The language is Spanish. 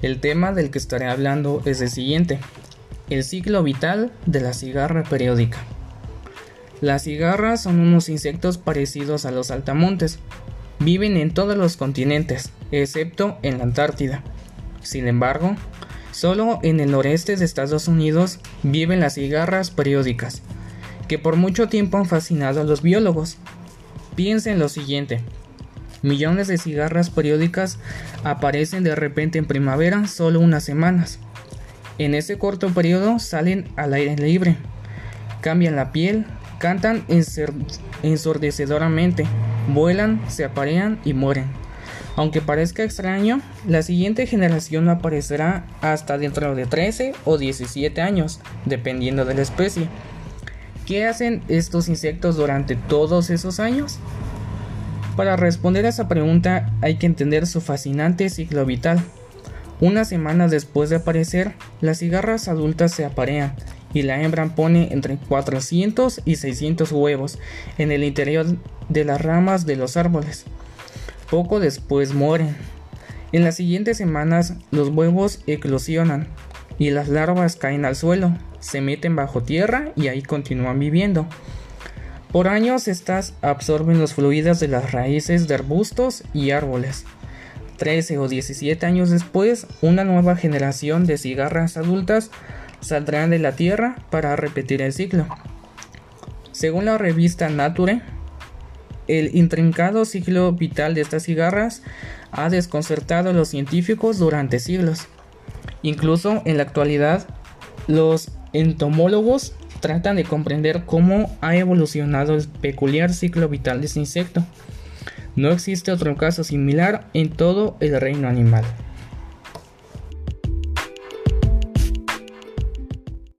El tema del que estaré hablando es el siguiente, el ciclo vital de la cigarra periódica. Las cigarras son unos insectos parecidos a los altamontes. Viven en todos los continentes, excepto en la Antártida. Sin embargo, solo en el noreste de Estados Unidos viven las cigarras periódicas, que por mucho tiempo han fascinado a los biólogos. Piensen lo siguiente, Millones de cigarras periódicas aparecen de repente en primavera solo unas semanas. En ese corto periodo salen al aire libre, cambian la piel, cantan ensordecedoramente, vuelan, se aparean y mueren. Aunque parezca extraño, la siguiente generación no aparecerá hasta dentro de 13 o 17 años, dependiendo de la especie. ¿Qué hacen estos insectos durante todos esos años? Para responder a esa pregunta hay que entender su fascinante ciclo vital. Una semana después de aparecer, las cigarras adultas se aparean y la hembra pone entre 400 y 600 huevos en el interior de las ramas de los árboles. Poco después mueren. En las siguientes semanas los huevos eclosionan y las larvas caen al suelo, se meten bajo tierra y ahí continúan viviendo. Por años estas absorben los fluidos de las raíces de arbustos y árboles. 13 o 17 años después, una nueva generación de cigarras adultas saldrán de la tierra para repetir el ciclo. Según la revista Nature, el intrincado ciclo vital de estas cigarras ha desconcertado a los científicos durante siglos. Incluso en la actualidad, los entomólogos tratan de comprender cómo ha evolucionado el peculiar ciclo vital de este insecto. No existe otro caso similar en todo el reino animal.